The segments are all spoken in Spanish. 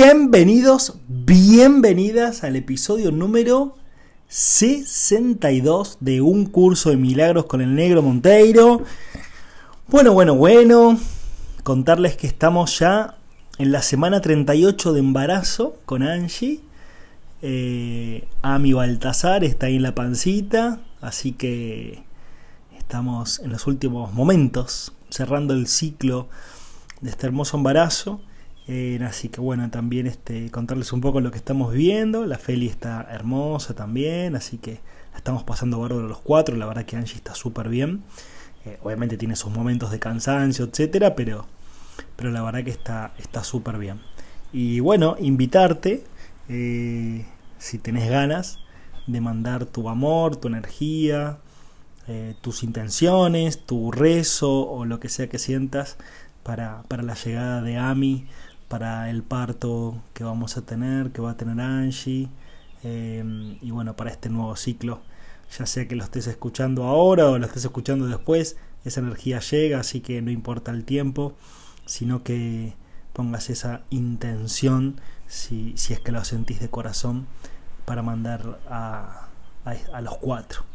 Bienvenidos, bienvenidas al episodio número 62 de un curso de milagros con el negro Monteiro. Bueno, bueno, bueno, contarles que estamos ya en la semana 38 de embarazo con Angie. Eh, Ami Baltasar está ahí en la pancita, así que estamos en los últimos momentos cerrando el ciclo de este hermoso embarazo. Eh, así que bueno, también este, contarles un poco lo que estamos viviendo. La Feli está hermosa también, así que estamos pasando bárbaro los cuatro. La verdad que Angie está súper bien. Eh, obviamente tiene sus momentos de cansancio, etcétera, pero, pero la verdad que está súper bien. Y bueno, invitarte, eh, si tenés ganas, de mandar tu amor, tu energía, tus intenciones, tu rezo o lo que sea que sientas para, para la llegada de Ami para el parto que vamos a tener, que va a tener Angie, em, y bueno, para este nuevo ciclo, ya sea que lo estés escuchando ahora o lo estés escuchando después, esa energía llega, así que no importa el tiempo, sino que pongas esa intención, si, si es que lo sentís de corazón, para mandar a, a los cuatro.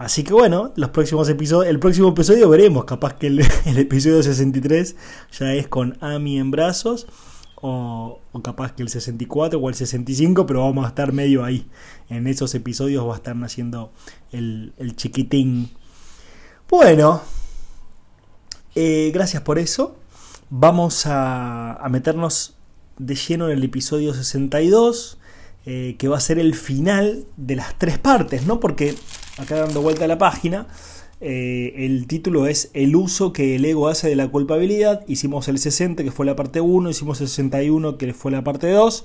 Así que bueno, los próximos episodios, el próximo episodio veremos, capaz que el, episodio 63 ya es con Ami en brazos, o, capaz que el 64 o el 65, pero vamos a estar medio ahí. En esos episodios va a estar naciendo el, chiquitín. Bueno, eh, gracias por eso. Vamos a, meternos de lleno en el episodio 62. Eh, que va a ser el final de las tres partes, ¿no? Porque acá dando vuelta a la página, eh, el título es El uso que el ego hace de la culpabilidad. Hicimos el 60, que fue la parte 1, hicimos el 61, que fue la parte 2,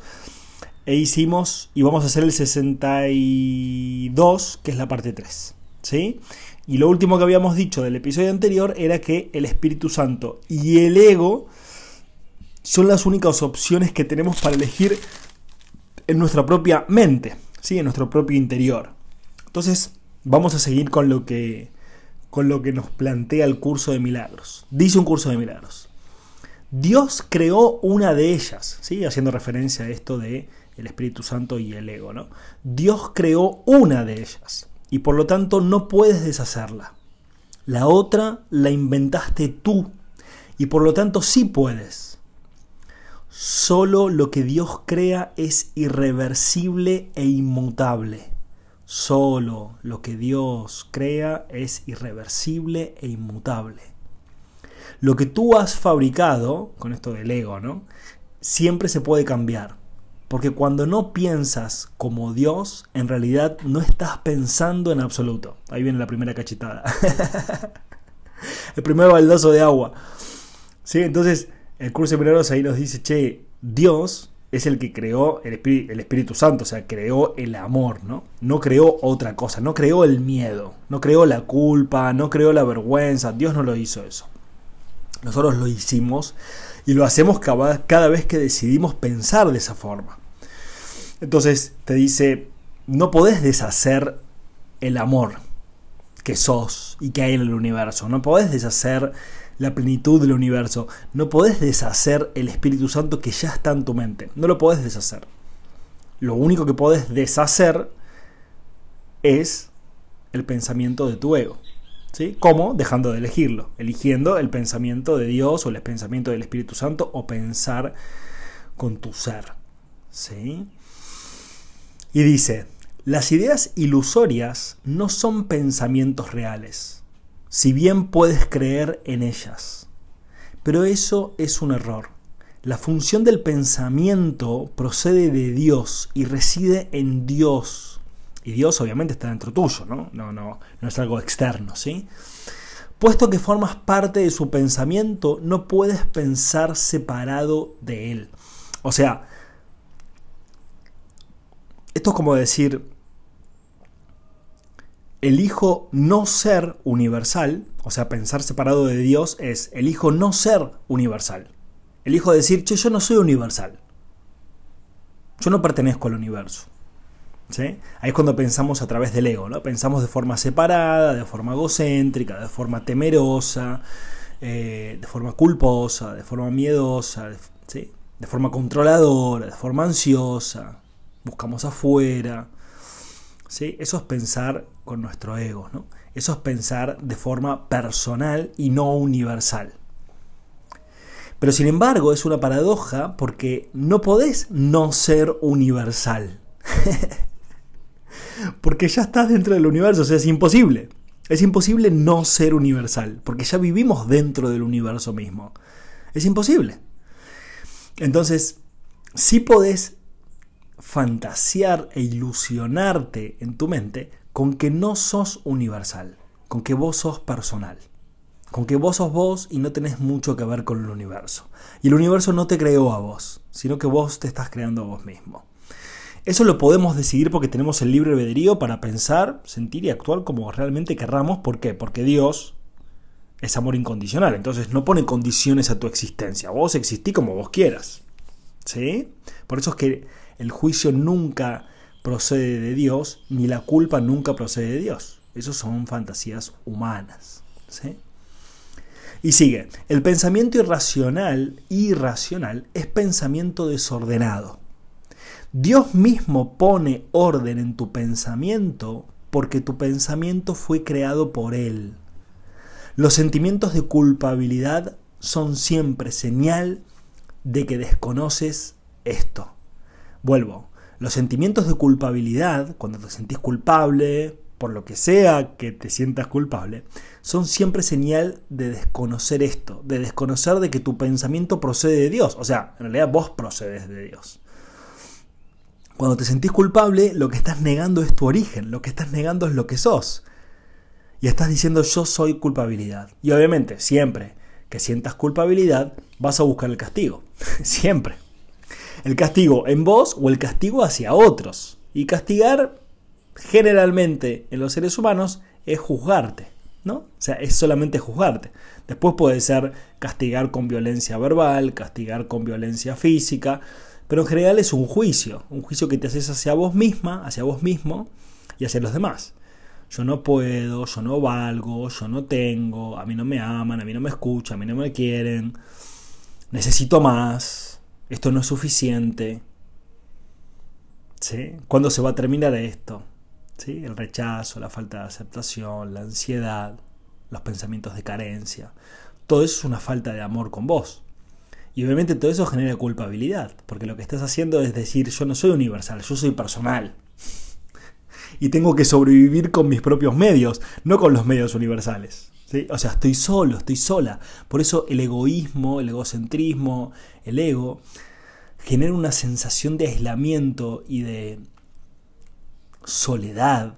e hicimos, y vamos a hacer el 62, que es la parte 3. ¿Sí? Y lo último que habíamos dicho del episodio anterior era que el Espíritu Santo y el ego son las únicas opciones que tenemos para elegir en nuestra propia mente, ¿sí? en nuestro propio interior. Entonces, vamos a seguir con lo que con lo que nos plantea el curso de milagros. Dice un curso de milagros. Dios creó una de ellas, ¿sí? haciendo referencia a esto de el Espíritu Santo y el ego, ¿no? Dios creó una de ellas y por lo tanto no puedes deshacerla. La otra la inventaste tú y por lo tanto sí puedes. Solo lo que Dios crea es irreversible e inmutable. Solo lo que Dios crea es irreversible e inmutable. Lo que tú has fabricado, con esto del ego, ¿no? Siempre se puede cambiar. Porque cuando no piensas como Dios, en realidad no estás pensando en absoluto. Ahí viene la primera cachetada. el primer baldazo de agua. ¿Sí? Entonces, el curso de milagros ahí nos dice, che, Dios es el que creó el Espíritu, Santo, o sea, creó el amor, ¿no? No creó otra cosa, no creó el miedo, no creó la culpa, no creó la vergüenza, Dios no lo hizo eso. Nosotros lo hicimos y lo hacemos cada, vez que decidimos pensar de esa forma. Entonces te dice, no podés deshacer el amor que sos y que hay en el universo, no podés deshacer la plenitud del universo. No podés deshacer el Espíritu Santo que ya está en tu mente. No lo podés deshacer. Lo único que podés deshacer es el pensamiento de tu ego. ¿Sí? ¿Cómo? Dejando de elegirlo, eligiendo el pensamiento de Dios o el pensamiento del Espíritu Santo o pensar con tu ser. ¿Sí? Y dice, las ideas ilusorias no son pensamientos reales si bien puedes creer en ellas. Pero eso es un error. La función del pensamiento procede de Dios y reside en Dios. Y Dios obviamente está dentro tuyo, ¿no? No, no, no es algo externo, ¿sí? Puesto que formas parte de su pensamiento, no puedes pensar separado de él. O sea, esto es como decir, elijo no ser universal, o sea, pensar separado de Dios es elijo no ser universal. Elijo decir, che, yo no soy universal. Yo no pertenezco al universo. ¿Sí? Ahí es cuando pensamos a través del ego, ¿no? Pensamos de forma separada, de forma egocéntrica, de forma temerosa, eh, de forma culposa, de forma miedosa, ¿sí? de forma controladora, de forma ansiosa, buscamos afuera. ¿Sí? Eso es pensar con nuestro ego, ¿no? Eso es pensar de forma personal y no universal. Pero sin embargo es una paradoja porque no podés no ser universal. porque ya estás dentro del universo, o sea, es imposible. Es imposible no ser universal, porque ya vivimos dentro del universo mismo. Es imposible. Entonces, sí podés fantasear e ilusionarte en tu mente con que no sos universal, con que vos sos personal, con que vos sos vos y no tenés mucho que ver con el universo. Y el universo no te creó a vos, sino que vos te estás creando a vos mismo. Eso lo podemos decidir porque tenemos el libre albedrío para pensar, sentir y actuar como realmente querramos. ¿Por qué? Porque Dios es amor incondicional. Entonces no pone condiciones a tu existencia. Vos existís como vos quieras. ¿Sí? Por eso es que el juicio nunca procede de Dios, ni la culpa nunca procede de Dios. Esos son fantasías humanas. ¿sí? Y sigue, el pensamiento irracional, irracional, es pensamiento desordenado. Dios mismo pone orden en tu pensamiento porque tu pensamiento fue creado por Él. Los sentimientos de culpabilidad son siempre señal de que desconoces esto. Vuelvo, los sentimientos de culpabilidad, cuando te sentís culpable, por lo que sea que te sientas culpable, son siempre señal de desconocer esto, de desconocer de que tu pensamiento procede de Dios. O sea, en realidad vos procedes de Dios. Cuando te sentís culpable, lo que estás negando es tu origen, lo que estás negando es lo que sos. Y estás diciendo yo soy culpabilidad. Y obviamente, siempre que sientas culpabilidad, vas a buscar el castigo. siempre. El castigo en vos o el castigo hacia otros. Y castigar, generalmente, en los seres humanos, es juzgarte. ¿no? O sea, es solamente juzgarte. Después puede ser castigar con violencia verbal, castigar con violencia física, pero en general es un juicio, un juicio que te haces hacia vos misma, hacia vos mismo y hacia los demás. Yo no puedo, yo no valgo, yo no tengo, a mí no me aman, a mí no me escuchan, a mí no me quieren, necesito más, esto no es suficiente. ¿Sí? ¿Cuándo se va a terminar esto? ¿Sí? El rechazo, la falta de aceptación, la ansiedad, los pensamientos de carencia. Todo eso es una falta de amor con vos. Y obviamente todo eso genera culpabilidad, porque lo que estás haciendo es decir, yo no soy universal, yo soy personal. Y tengo que sobrevivir con mis propios medios, no con los medios universales. O sea, estoy solo, estoy sola. Por eso el egoísmo, el egocentrismo, el ego, genera una sensación de aislamiento y de soledad,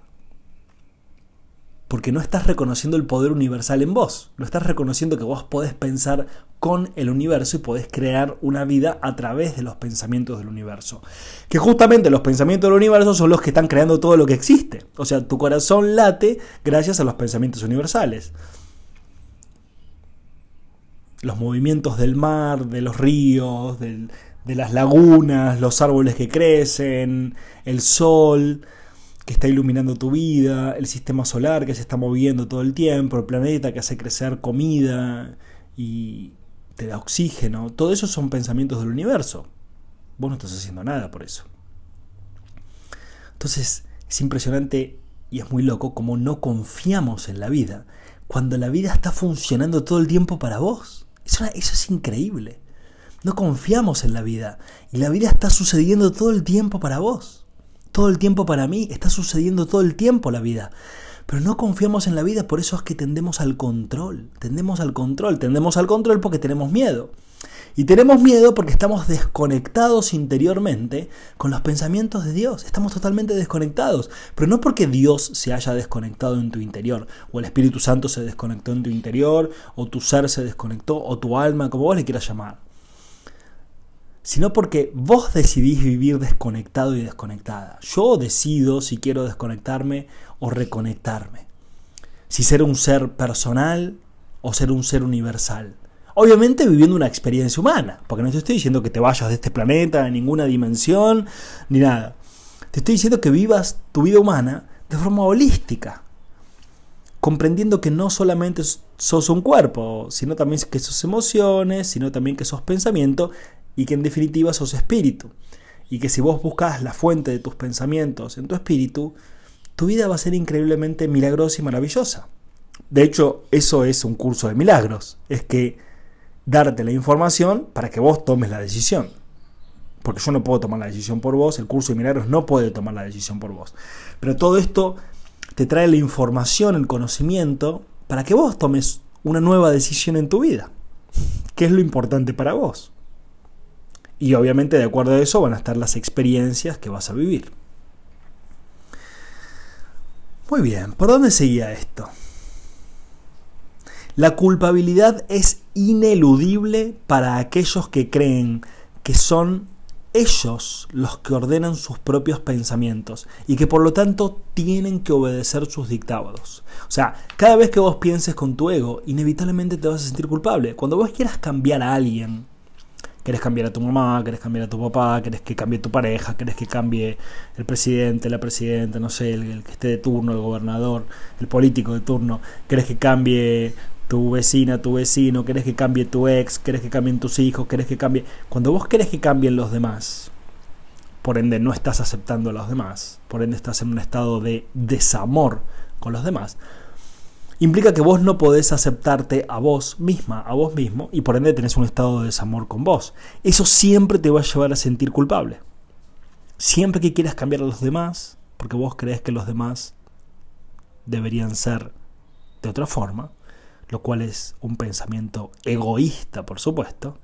porque no estás reconociendo el poder universal en vos, no estás reconociendo que vos podés pensar con el universo y podés crear una vida a través de los pensamientos del universo. Que justamente los pensamientos del universo son los que están creando todo lo que existe. O sea, tu corazón late gracias a los pensamientos universales. Los movimientos del mar, de los ríos, de las lagunas, los árboles que crecen, el sol, que está iluminando tu vida, el sistema solar que se está moviendo todo el tiempo, el planeta que hace crecer comida y te da oxígeno, todo eso son pensamientos del universo. Vos no estás haciendo nada por eso. Entonces es impresionante y es muy loco como no confiamos en la vida cuando la vida está funcionando todo el tiempo para vos. Eso, eso es increíble. No confiamos en la vida y la vida está sucediendo todo el tiempo para vos todo el tiempo para mí, está sucediendo todo el tiempo la vida. Pero no confiamos en la vida, por eso es que tendemos al control, tendemos al control, tendemos al control porque tenemos miedo. Y tenemos miedo porque estamos desconectados interiormente con los pensamientos de Dios. Estamos totalmente desconectados. Pero no porque Dios se haya desconectado en tu interior, o el Espíritu Santo se desconectó en tu interior, o tu ser se desconectó, o tu alma, como vos le quieras llamar sino porque vos decidís vivir desconectado y desconectada. Yo decido si quiero desconectarme o reconectarme. Si ser un ser personal o ser un ser universal. Obviamente viviendo una experiencia humana, porque no te estoy diciendo que te vayas de este planeta, de ninguna dimensión, ni nada. Te estoy diciendo que vivas tu vida humana de forma holística, comprendiendo que no solamente sos un cuerpo, sino también que sos emociones, sino también que sos pensamiento y que en definitiva sos espíritu. Y que si vos buscas la fuente de tus pensamientos en tu espíritu, tu vida va a ser increíblemente milagrosa y maravillosa. De hecho, eso es un curso de milagros. Es que darte la información para que vos tomes la decisión. Porque yo no puedo tomar la decisión por vos, el curso de milagros no puede tomar la decisión por vos. Pero todo esto te trae la información, el conocimiento, para que vos tomes una nueva decisión en tu vida. ¿Qué es lo importante para vos? Y obviamente de acuerdo a eso van a estar las experiencias que vas a vivir. Muy bien, ¿por dónde seguía esto? La culpabilidad es ineludible para aquellos que creen que son ellos los que ordenan sus propios pensamientos y que por lo tanto tienen que obedecer sus dictados. O sea, cada vez que vos pienses con tu ego, inevitablemente te vas a sentir culpable. Cuando vos quieras cambiar a alguien, querés cambiar a tu mamá, querés cambiar a tu papá, querés que cambie tu pareja, querés que cambie el presidente, la presidenta, no sé, el, que esté de turno, el gobernador, el político de turno, querés que cambie tu vecina, tu vecino, querés que cambie tu ex, querés que cambien tus hijos, querés que cambie... Cuando vos querés que cambien los demás, por ende no estás aceptando a los demás, por ende estás en un estado de desamor con los demás, implica que vos no podés aceptarte a vos misma, a vos mismo, y por ende tenés un estado de desamor con vos. Eso siempre te va a llevar a sentir culpable. Siempre que quieras cambiar a los demás, porque vos crees que los demás deberían ser de otra forma, lo cual es un pensamiento egoísta, por supuesto,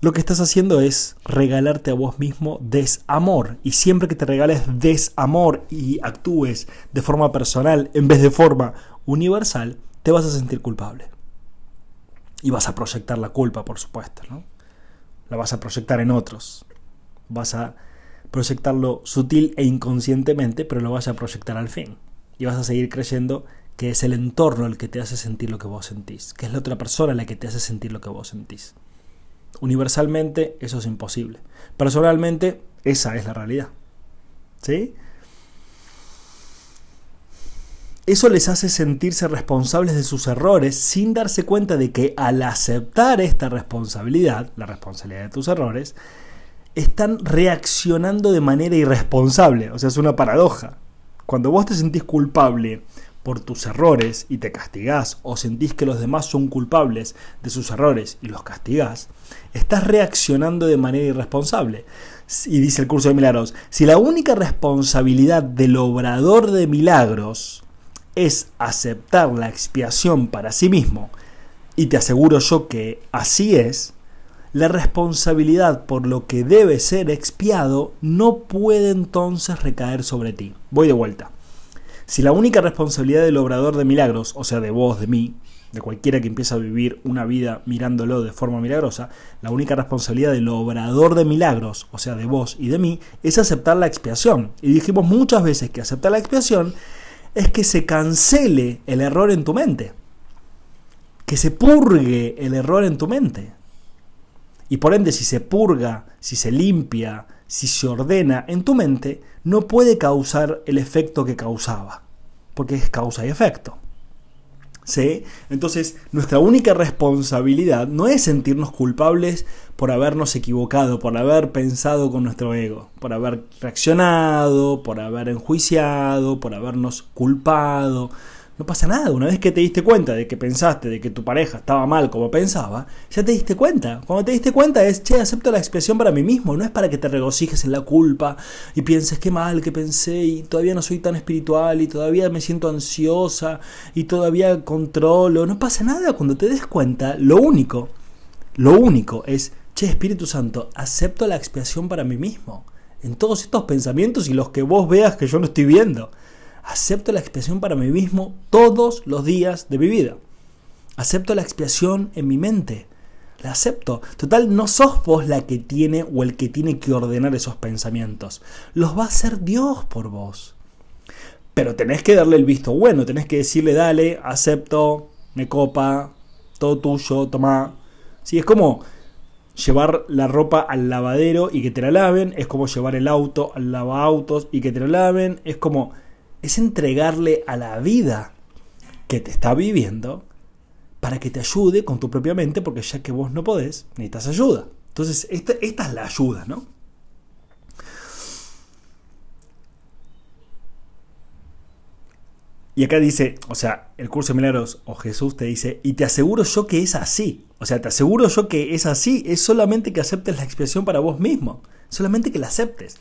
lo que estás haciendo es regalarte a vos mismo desamor. Y siempre que te regales desamor y actúes de forma personal en vez de forma universal, te vas a sentir culpable. Y vas a proyectar la culpa, por supuesto, ¿no? La vas a proyectar en otros. Vas a proyectarlo sutil e inconscientemente, pero lo vas a proyectar al fin. Y vas a seguir creyendo que es el entorno el que te hace sentir lo que vos sentís, que es la otra persona la que te hace sentir lo que vos sentís. Universalmente eso es imposible. Personalmente esa es la realidad. ¿Sí? Eso les hace sentirse responsables de sus errores sin darse cuenta de que al aceptar esta responsabilidad, la responsabilidad de tus errores, están reaccionando de manera irresponsable. O sea, es una paradoja. Cuando vos te sentís culpable por tus errores y te castigás o sentís que los demás son culpables de sus errores y los castigás, estás reaccionando de manera irresponsable. Y dice el curso de milagros, si la única responsabilidad del obrador de milagros es aceptar la expiación para sí mismo, y te aseguro yo que así es, la responsabilidad por lo que debe ser expiado no puede entonces recaer sobre ti. Voy de vuelta. Si la única responsabilidad del obrador de milagros, o sea, de vos, de mí, de cualquiera que empieza a vivir una vida mirándolo de forma milagrosa, la única responsabilidad del obrador de milagros, o sea, de vos y de mí, es aceptar la expiación. Y dijimos muchas veces que aceptar la expiación es que se cancele el error en tu mente, que se purgue el error en tu mente. Y por ende, si se purga, si se limpia, si se ordena en tu mente, no puede causar el efecto que causaba, porque es causa y efecto. ¿Sí? Entonces, nuestra única responsabilidad no es sentirnos culpables por habernos equivocado, por haber pensado con nuestro ego, por haber reaccionado, por haber enjuiciado, por habernos culpado, no pasa nada. Una vez que te diste cuenta de que pensaste de que tu pareja estaba mal como pensaba, ya te diste cuenta. Cuando te diste cuenta es, che, acepto la expresión para mí mismo. No es para que te regocijes en la culpa y pienses qué mal que pensé y todavía no soy tan espiritual y todavía me siento ansiosa y todavía controlo. No pasa nada. Cuando te des cuenta, lo único, lo único es, che, Espíritu Santo, acepto la expiación para mí mismo. En todos estos pensamientos y los que vos veas que yo no estoy viendo. Acepto la expiación para mí mismo todos los días de mi vida. Acepto la expiación en mi mente. la acepto. Total, no sos vos la que tiene o el que tiene que ordenar esos pensamientos. Los va a hacer Dios por vos. Pero tenés que darle el visto bueno, tenés que decirle, dale, acepto, me copa, todo tuyo, toma. Sí, es como llevar la ropa al lavadero y que te la laven, es como llevar el auto al lavautos y que te la laven, es como es entregarle a la vida que te está viviendo para que te ayude con tu propia mente, porque ya que vos no podés, necesitas ayuda. Entonces, esta, esta es la ayuda, ¿no? Y acá dice, o sea, el curso de milagros o Jesús te dice, y te aseguro yo que es así. O sea, te aseguro yo que es así, es solamente que aceptes la expiación para vos mismo, solamente que la aceptes.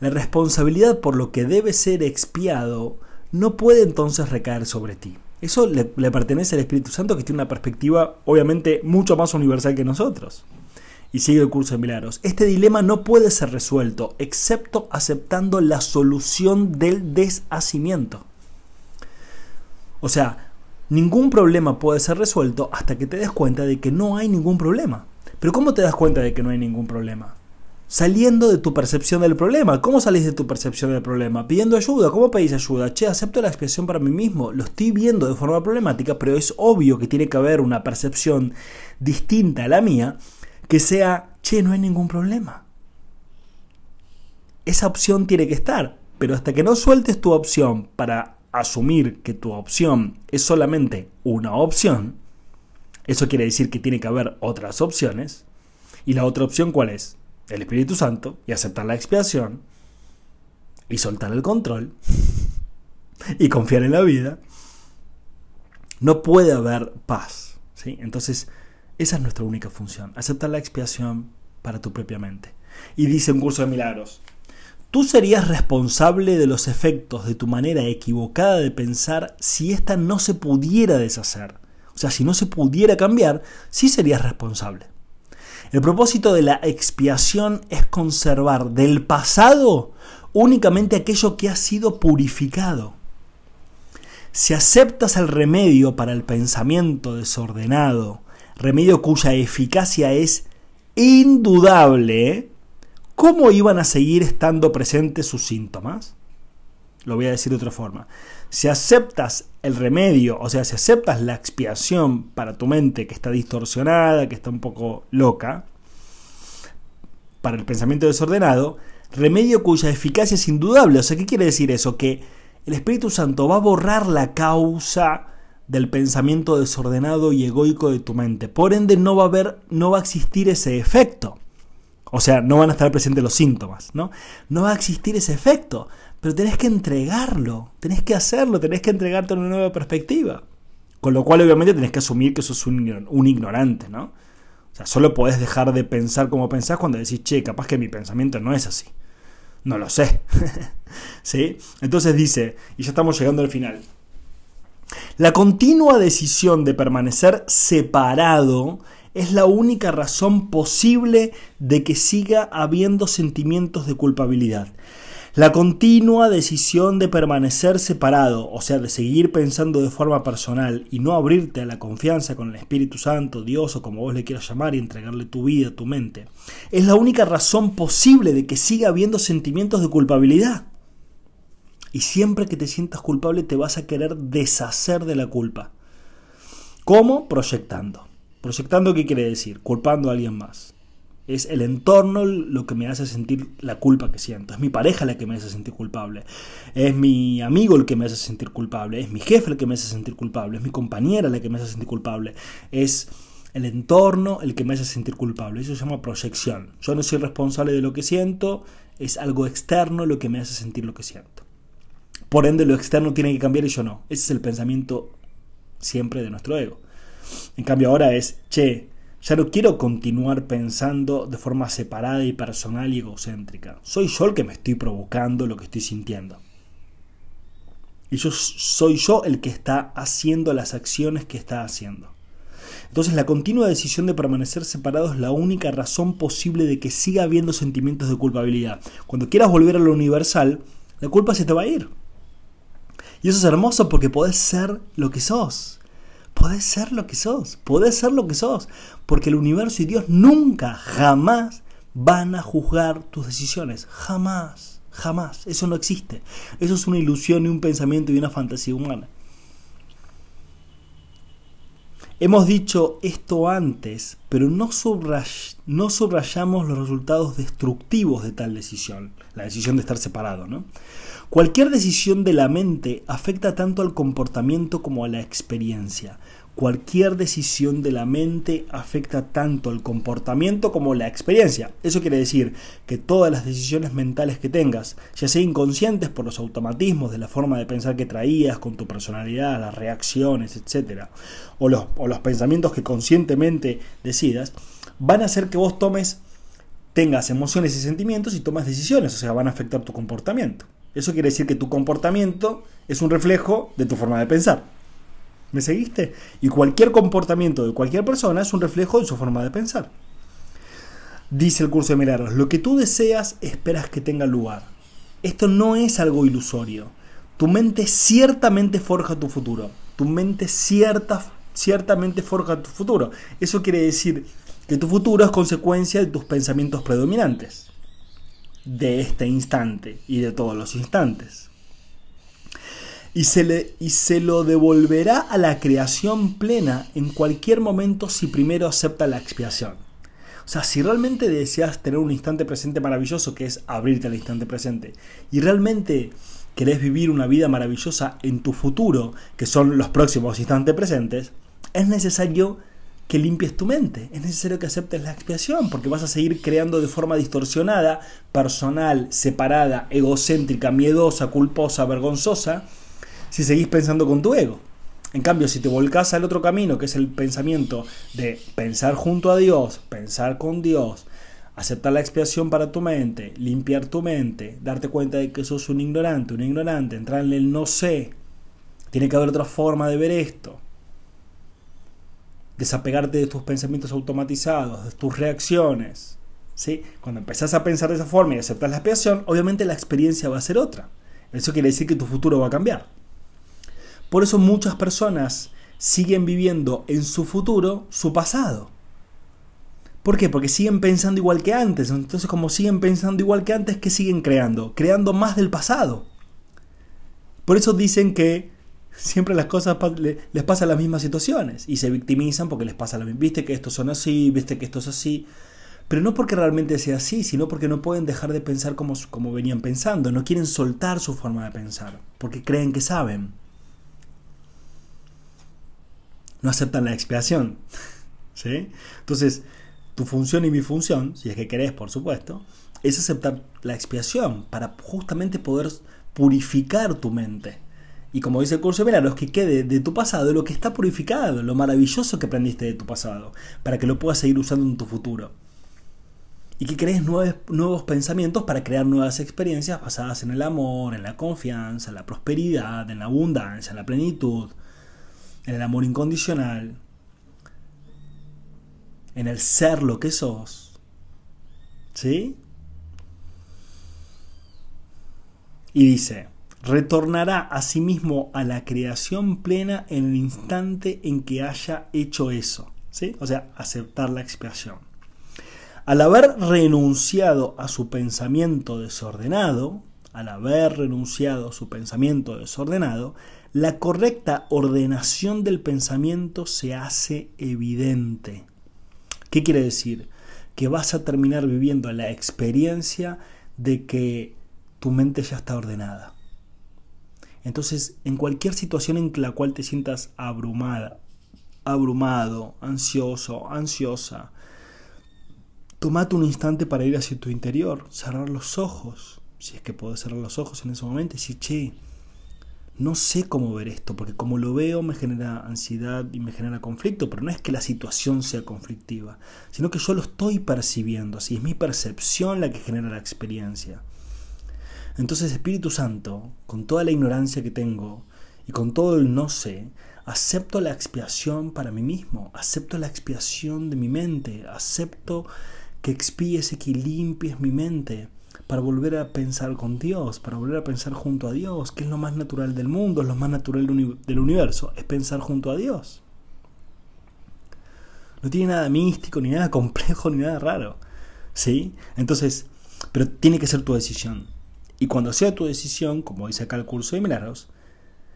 La responsabilidad por lo que debe ser expiado no puede entonces recaer sobre ti. Eso le, pertenece al Espíritu Santo que tiene una perspectiva obviamente mucho más universal que nosotros. Y sigue el curso de milagros. Este dilema no puede ser resuelto excepto aceptando la solución del deshacimiento. O sea, ningún problema puede ser resuelto hasta que te des cuenta de que no hay ningún problema. Pero ¿cómo te das cuenta de que no hay ningún problema? Saliendo de tu percepción del problema. ¿Cómo salís de tu percepción del problema? Pidiendo ayuda. ¿Cómo pedís ayuda? Che, acepto la expresión para mí mismo. Lo estoy viendo de forma problemática, pero es obvio que tiene que haber una percepción distinta a la mía que sea, che, no hay ningún problema. Esa opción tiene que estar. Pero hasta que no sueltes tu opción para asumir que tu opción es solamente una opción, eso quiere decir que tiene que haber otras opciones. ¿Y la otra opción cuál es? El Espíritu Santo y aceptar la expiación y soltar el control y confiar en la vida. No puede haber paz. ¿sí? Entonces, esa es nuestra única función, aceptar la expiación para tu propia mente. Y dice un curso de milagros, Tú serías responsable de los efectos de tu manera equivocada de pensar si ésta no se pudiera deshacer. O sea, si no se pudiera cambiar, sí serías responsable. El propósito de la expiación es conservar del pasado únicamente aquello que ha sido purificado. Si aceptas el remedio para el pensamiento desordenado, remedio cuya eficacia es indudable, ¿cómo iban a seguir estando presentes sus síntomas? Lo voy a decir de otra forma. Si aceptas el remedio, o sea, si aceptas la expiación para tu mente que está distorsionada, que está un poco loca, para el pensamiento desordenado, remedio cuya eficacia es indudable. O sea, ¿qué quiere decir eso? Que el Espíritu Santo va a borrar la causa del pensamiento desordenado y egoico de tu mente. Por ende, no va a haber, no va a existir ese efecto. O sea, no van a estar presentes los síntomas, ¿no? No va a existir ese efecto, pero tenés que entregarlo, tenés que hacerlo, tenés que entregarte una nueva perspectiva. Con lo cual, obviamente, tenés que asumir que sos un, ignorante, ¿no? O sea, solo podés dejar de pensar como pensás cuando decís, che, capaz que mi pensamiento no es así. No lo sé. ¿Sí? Entonces dice, y ya estamos llegando al final. La continua decisión de permanecer separado es la única razón posible de que siga habiendo sentimientos de culpabilidad. La continua decisión de permanecer separado, o sea, de seguir pensando de forma personal y no abrirte a la confianza con el Espíritu Santo, Dios o como vos le quieras llamar y entregarle tu vida, tu mente, es la única razón posible de que siga habiendo sentimientos de culpabilidad. Y siempre que te sientas culpable te vas a querer deshacer de la culpa. ¿Cómo? Proyectando. Proyectando, ¿qué quiere decir? Culpando a alguien más. Es el entorno lo que me hace sentir la culpa que siento. Es mi pareja la que me hace sentir culpable. Es mi amigo el que me hace sentir culpable. Es mi jefe el que me hace sentir culpable. Es mi compañera la que me hace sentir culpable. Es el entorno el que me hace sentir culpable. Eso se llama proyección. Yo no soy responsable de lo que siento. Es algo externo lo que me hace sentir lo que siento. Por ende, lo externo tiene que cambiar y yo no. Ese es el pensamiento siempre de nuestro ego. En cambio ahora es, che, ya no quiero continuar pensando de forma separada y personal y egocéntrica. Soy yo el que me estoy provocando lo que estoy sintiendo. Y yo soy yo el que está haciendo las acciones que está haciendo. Entonces la continua decisión de permanecer separado es la única razón posible de que siga habiendo sentimientos de culpabilidad. Cuando quieras volver a lo universal, la culpa se te va a ir. Y eso es hermoso porque podés ser lo que sos Podés ser lo que sos, podés ser lo que sos, porque el universo y Dios nunca, jamás van a juzgar tus decisiones, jamás, jamás, eso no existe, eso es una ilusión y un pensamiento y una fantasía humana. Hemos dicho esto antes, pero no, subrayamos los resultados destructivos de tal decisión, la decisión de estar separado. ¿no? Cualquier decisión de la mente afecta tanto al comportamiento como a la experiencia. Cualquier decisión de la mente afecta tanto al comportamiento como la experiencia. Eso quiere decir que todas las decisiones mentales que tengas, ya sea inconscientes por los automatismos de la forma de pensar que traías, con tu personalidad, las reacciones, etc., o los, o los pensamientos que conscientemente decidas, van a hacer que vos tomes, tengas emociones y sentimientos y tomes decisiones, o sea, van a afectar tu comportamiento. Eso quiere decir que tu comportamiento es un reflejo de tu forma de pensar. ¿Me seguiste? Y cualquier comportamiento de cualquier persona es un reflejo de su forma de pensar. Dice el curso de milagros, lo que tú deseas esperas que tenga lugar. Esto no es algo ilusorio. Tu mente ciertamente forja tu futuro. Tu mente cierta, ciertamente forja tu futuro. Eso quiere decir que tu futuro es consecuencia de tus pensamientos predominantes. De este instante y de todos los instantes y se, le, y se lo devolverá a la creación plena en cualquier momento si primero acepta la expiación. O sea, si realmente deseas tener un instante presente maravilloso, que es abrirte al instante presente, y realmente querés vivir una vida maravillosa en tu futuro, que son los próximos instantes presentes, es necesario que limpies tu mente, es necesario que aceptes la expiación, porque vas a seguir creando de forma distorsionada, personal, separada, egocéntrica, miedosa, culposa, vergonzosa, si seguís pensando con tu ego. En cambio, si te volcás al otro camino, que es el pensamiento de pensar junto a Dios, pensar con Dios, aceptar la expiación para tu mente, limpiar tu mente, darte cuenta de que sos un ignorante, un ignorante, entrar en el no sé, tiene que haber otra forma de ver esto. Desapegarte de tus pensamientos automatizados, de tus reacciones. ¿sí? Cuando empezás a pensar de esa forma y aceptas la expiación, obviamente la experiencia va a ser otra. Eso quiere decir que tu futuro va a cambiar. Por eso muchas personas siguen viviendo en su futuro su pasado. ¿Por qué? Porque siguen pensando igual que antes. Entonces, como siguen pensando igual que antes, ¿qué siguen creando? Creando más del pasado. Por eso dicen que siempre las cosas les pasan las mismas situaciones y se victimizan porque les pasa la misma. Viste que estos son así, viste que esto es así. Pero no porque realmente sea así, sino porque no pueden dejar de pensar como, como venían pensando. No quieren soltar su forma de pensar porque creen que saben. No aceptan la expiación. ¿Sí? Entonces, tu función y mi función, si es que querés, por supuesto, es aceptar la expiación para justamente poder purificar tu mente. Y como dice el curso de los que quede de tu pasado lo que está purificado, lo maravilloso que aprendiste de tu pasado, para que lo puedas seguir usando en tu futuro. Y que crees nuevos, nuevos pensamientos para crear nuevas experiencias basadas en el amor, en la confianza, en la prosperidad, en la abundancia, en la plenitud, en el amor incondicional, en el ser lo que sos. ¿Sí? Y dice, retornará a sí mismo a la creación plena en el instante en que haya hecho eso. ¿Sí? O sea, aceptar la expiación. Al haber renunciado a su pensamiento desordenado, al haber renunciado a su pensamiento desordenado, la correcta ordenación del pensamiento se hace evidente. ¿Qué quiere decir? Que vas a terminar viviendo la experiencia de que tu mente ya está ordenada. Entonces, en cualquier situación en la cual te sientas abrumada, abrumado, ansioso, ansiosa, tomate un instante para ir hacia tu interior, cerrar los ojos, si es que puedes cerrar los ojos en ese momento y decir, che, no sé cómo ver esto, porque como lo veo me genera ansiedad y me genera conflicto, pero no es que la situación sea conflictiva, sino que yo lo estoy percibiendo, así es mi percepción la que genera la experiencia. Entonces Espíritu Santo, con toda la ignorancia que tengo y con todo el no sé, acepto la expiación para mí mismo, acepto la expiación de mi mente, acepto que expíes y que limpies mi mente para volver a pensar con Dios, para volver a pensar junto a Dios, que es lo más natural del mundo, es lo más natural del universo, es pensar junto a Dios. No tiene nada místico, ni nada complejo, ni nada raro. ¿Sí? Entonces, pero tiene que ser tu decisión. Y cuando sea tu decisión, como dice acá el curso de milagros,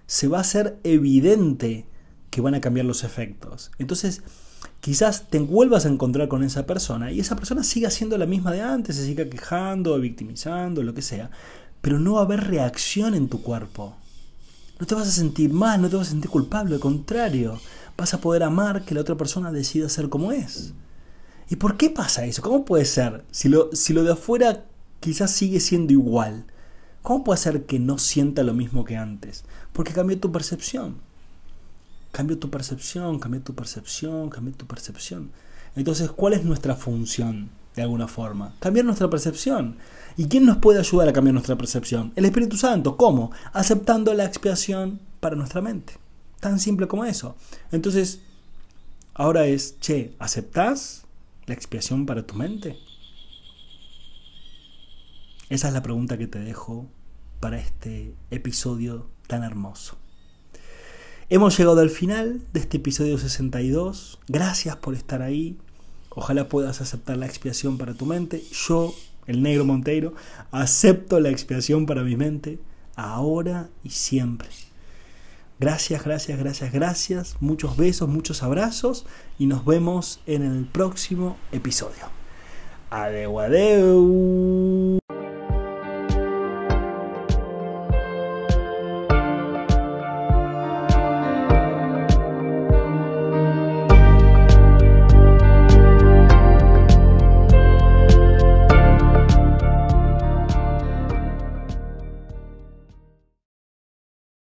se va a hacer evidente que van a cambiar los efectos. Entonces, quizás te vuelvas a encontrar con esa persona y esa persona siga siendo la misma de antes, se siga quejando, victimizando, lo que sea, pero no va a haber reacción en tu cuerpo. No te vas a sentir mal, no te vas a sentir culpable, al contrario, vas a poder amar que la otra persona decida ser como es. ¿Y por qué pasa eso? ¿Cómo puede ser? Si lo, si lo de afuera quizás sigue siendo igual, ¿cómo puede ser que no sienta lo mismo que antes? Porque cambió tu percepción. Cambió tu percepción, cambió tu percepción, cambió tu percepción. Entonces, ¿cuál es nuestra función? De alguna forma. Cambiar nuestra percepción. ¿Y quién nos puede ayudar a cambiar nuestra percepción? El Espíritu Santo. ¿Cómo? Aceptando la expiación para nuestra mente. Tan simple como eso. Entonces, ahora es, che, ¿aceptás la expiación para tu mente? Esa es la pregunta que te dejo para este episodio tan hermoso. Hemos llegado al final de este episodio 62. Gracias por estar ahí. Ojalá puedas aceptar la expiación para tu mente. Yo, el negro Monteiro, acepto la expiación para mi mente ahora y siempre. Gracias, gracias, gracias, gracias. Muchos besos, muchos abrazos y nos vemos en el próximo episodio. Adeu, adeu.